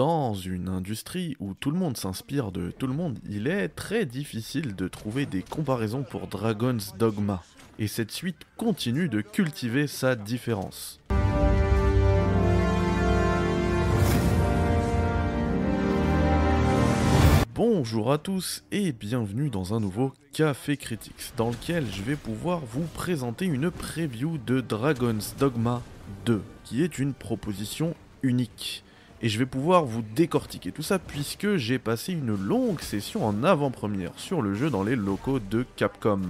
Dans une industrie où tout le monde s'inspire de tout le monde, il est très difficile de trouver des comparaisons pour Dragon's Dogma. Et cette suite continue de cultiver sa différence. Bonjour à tous et bienvenue dans un nouveau Café Critics dans lequel je vais pouvoir vous présenter une preview de Dragon's Dogma 2 qui est une proposition unique. Et je vais pouvoir vous décortiquer tout ça puisque j'ai passé une longue session en avant-première sur le jeu dans les locaux de Capcom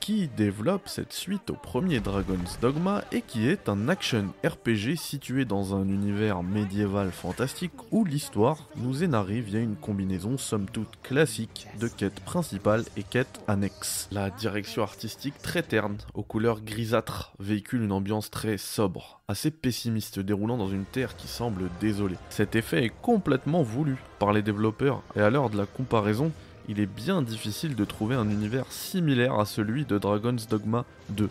qui développe cette suite au premier Dragon's Dogma et qui est un action RPG situé dans un univers médiéval fantastique où l'histoire nous est narrée via une combinaison somme toute classique de quêtes principales et quêtes annexes. La direction artistique très terne, aux couleurs grisâtres, véhicule une ambiance très sobre, assez pessimiste, déroulant dans une terre qui semble désolée. Cet effet est complètement voulu par les développeurs et à l'heure de la comparaison, il est bien difficile de trouver un univers similaire à celui de Dragon's Dogma 2.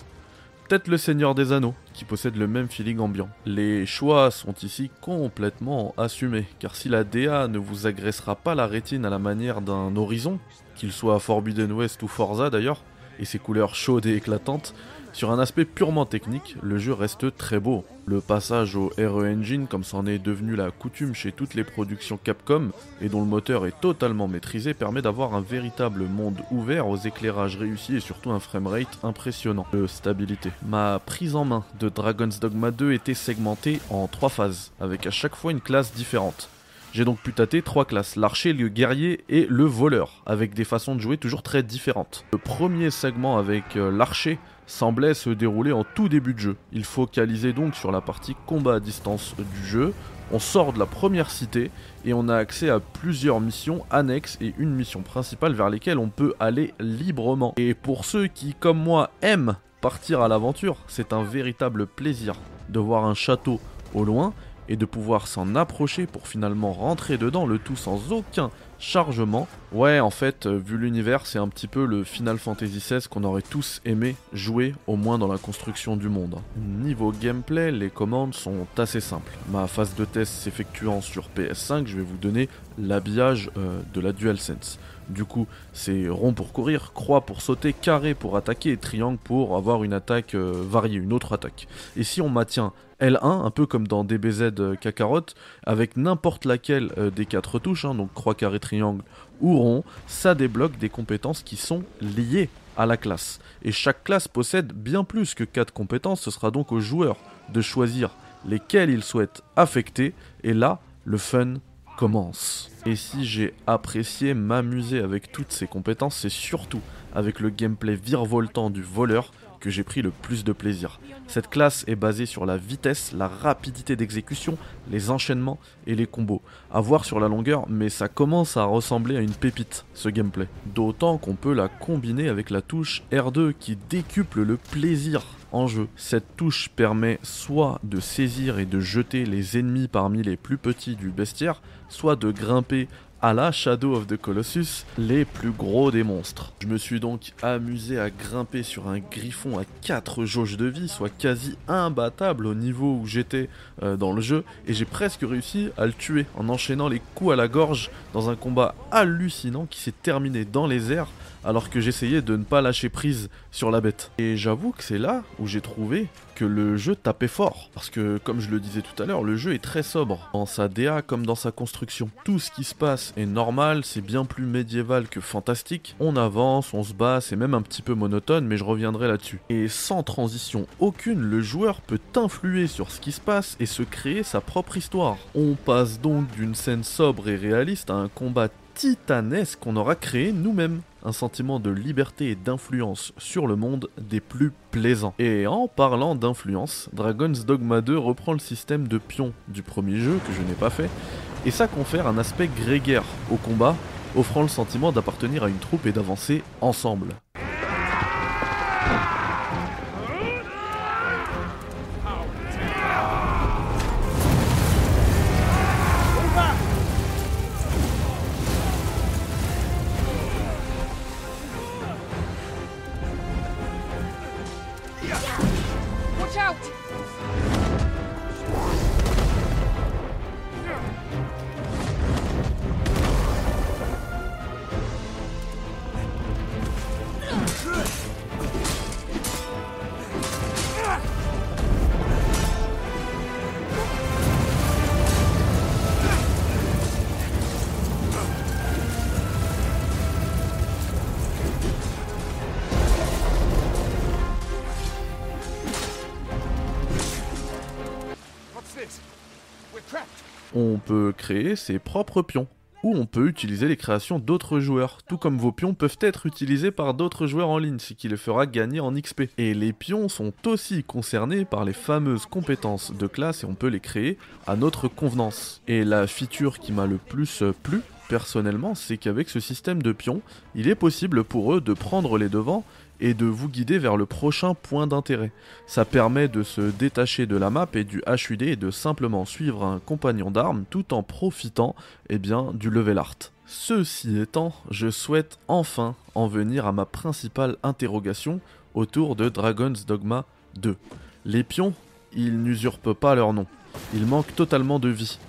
Peut-être le Seigneur des Anneaux, qui possède le même feeling ambiant. Les choix sont ici complètement assumés, car si la DA ne vous agressera pas la rétine à la manière d'un horizon, qu'il soit Forbidden West ou Forza d'ailleurs, et ses couleurs chaudes et éclatantes, sur un aspect purement technique, le jeu reste très beau. Le passage au RE Engine, comme c'en est devenu la coutume chez toutes les productions Capcom, et dont le moteur est totalement maîtrisé, permet d'avoir un véritable monde ouvert aux éclairages réussis et surtout un framerate impressionnant de stabilité. Ma prise en main de Dragon's Dogma 2 était segmentée en trois phases, avec à chaque fois une classe différente. J'ai donc pu tâter trois classes, l'archer, le guerrier et le voleur, avec des façons de jouer toujours très différentes. Le premier segment avec euh, l'archer semblait se dérouler en tout début de jeu. Il focalisait donc sur la partie combat à distance du jeu. On sort de la première cité et on a accès à plusieurs missions annexes et une mission principale vers lesquelles on peut aller librement. Et pour ceux qui, comme moi, aiment partir à l'aventure, c'est un véritable plaisir de voir un château au loin et de pouvoir s'en approcher pour finalement rentrer dedans, le tout sans aucun chargement. Ouais, en fait, euh, vu l'univers, c'est un petit peu le Final Fantasy XVI qu'on aurait tous aimé jouer, au moins dans la construction du monde. Niveau gameplay, les commandes sont assez simples. Ma phase de test s'effectuant sur PS5, je vais vous donner l'habillage euh, de la DualSense. Du coup, c'est rond pour courir, croix pour sauter, carré pour attaquer et triangle pour avoir une attaque euh, variée, une autre attaque. Et si on maintient L1, un peu comme dans DBZ euh, Kakarot, avec n'importe laquelle euh, des quatre touches, hein, donc croix, carré, triangle ou rond, ça débloque des compétences qui sont liées à la classe. Et chaque classe possède bien plus que 4 compétences, ce sera donc au joueur de choisir lesquelles il souhaite affecter, et là, le fun commence. Et si j'ai apprécié m'amuser avec toutes ces compétences, c'est surtout avec le gameplay virevoltant du voleur que j'ai pris le plus de plaisir. Cette classe est basée sur la vitesse, la rapidité d'exécution, les enchaînements et les combos. À voir sur la longueur, mais ça commence à ressembler à une pépite, ce gameplay. D'autant qu'on peut la combiner avec la touche R2 qui décuple le plaisir Cette touche permet soit de saisir et de jeter les ennemis parmi les plus petits du bestiaire, soit de grimper à la Shadow of the Colossus, les plus gros des monstres. Je me suis donc amusé à grimper sur un griffon à 4 jauges de vie, soit quasi imbattable au niveau où j'étais euh, dans le jeu, et j'ai presque réussi à le tuer en enchaînant les coups à la gorge dans un combat hallucinant qui s'est terminé dans les airs alors que j'essayais de ne pas lâcher prise sur la bête. Et j'avoue que c'est là où j'ai trouvé que le jeu tapait fort. Parce que, comme je le disais tout à l'heure, le jeu est très sobre, dans sa DA comme dans sa construction. Tout ce qui se passe est normal, c'est bien plus médiéval que fantastique. On avance, on se bat, c'est même un petit peu monotone, mais je reviendrai là-dessus. Et sans transition aucune, le joueur peut influer sur ce qui se passe et se créer sa propre histoire. On passe donc d'une scène sobre et réaliste à un combat titanesque qu'on aura créé nous-mêmes un sentiment de liberté et d'influence sur le monde des plus plaisants. Et en parlant d'influence, Dragon's Dogma 2 reprend le système de pions du premier jeu que je n'ai pas fait, et ça confère un aspect grégaire au combat, offrant le sentiment d'appartenir à une troupe et d'avancer ensemble. On peut créer ses propres pions ou on peut utiliser les créations d'autres joueurs, tout comme vos pions peuvent être utilisés par d'autres joueurs en ligne, ce qui les fera gagner en XP. Et les pions sont aussi concernés par les fameuses compétences de classe et on peut les créer à notre convenance. Et la feature qui m'a le plus plu, personnellement, c'est qu'avec ce système de pions, il est possible pour eux de prendre les devants et de vous guider vers le prochain point d'intérêt. Ça permet de se détacher de la map et du HUD et de simplement suivre un compagnon d'armes tout en profitant eh bien, du level art. Ceci étant, je souhaite enfin en venir à ma principale interrogation autour de Dragon's Dogma 2. Les pions, ils n'usurpent pas leur nom. Ils manquent totalement de vie.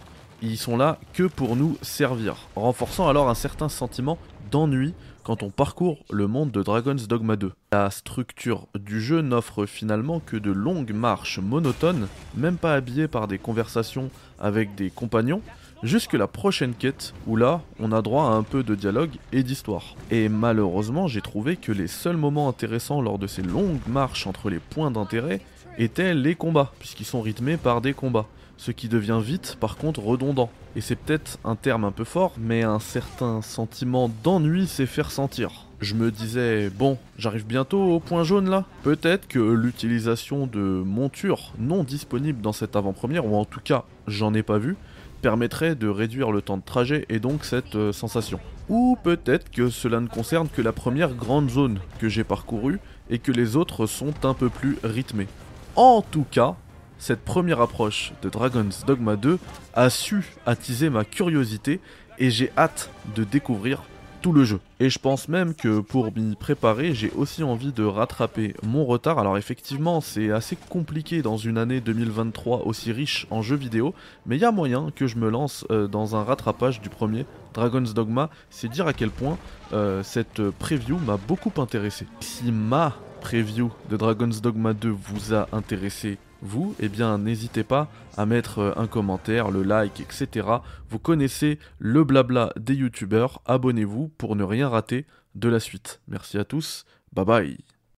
Ils sont là que pour nous servir, renforçant alors un certain sentiment d'ennui quand on parcourt le monde de Dragon's Dogma 2. La structure du jeu n'offre finalement que de longues marches monotones, même pas habillées par des conversations avec des compagnons, jusque la prochaine quête où là on a droit à un peu de dialogue et d'histoire. Et malheureusement j'ai trouvé que les seuls moments intéressants lors de ces longues marches entre les points d'intérêt étaient les combats, puisqu'ils sont rythmés par des combats ce qui devient vite par contre redondant. Et c'est peut-être un terme un peu fort, mais un certain sentiment d'ennui s'est fait ressentir. Je me disais, bon, j'arrive bientôt au point jaune là. Peut-être que l'utilisation de montures non disponibles dans cette avant-première, ou en tout cas j'en ai pas vu, permettrait de réduire le temps de trajet et donc cette euh, sensation. Ou peut-être que cela ne concerne que la première grande zone que j'ai parcourue et que les autres sont un peu plus rythmées. En tout cas, cette première approche de Dragon's Dogma 2 a su attiser ma curiosité et j'ai hâte de découvrir tout le jeu. Et je pense même que pour m'y préparer, j'ai aussi envie de rattraper mon retard. Alors effectivement, c'est assez compliqué dans une année 2023 aussi riche en jeux vidéo, mais il y a moyen que je me lance euh, dans un rattrapage du premier Dragon's Dogma. C'est dire à quel point euh, cette preview m'a beaucoup intéressé. Si ma preview de Dragon's Dogma 2 vous a intéressé vous, eh bien n'hésitez pas à mettre euh, un commentaire, le like, etc. Vous connaissez le blabla des youtubeurs, abonnez-vous pour ne rien rater de la suite. Merci à tous, bye bye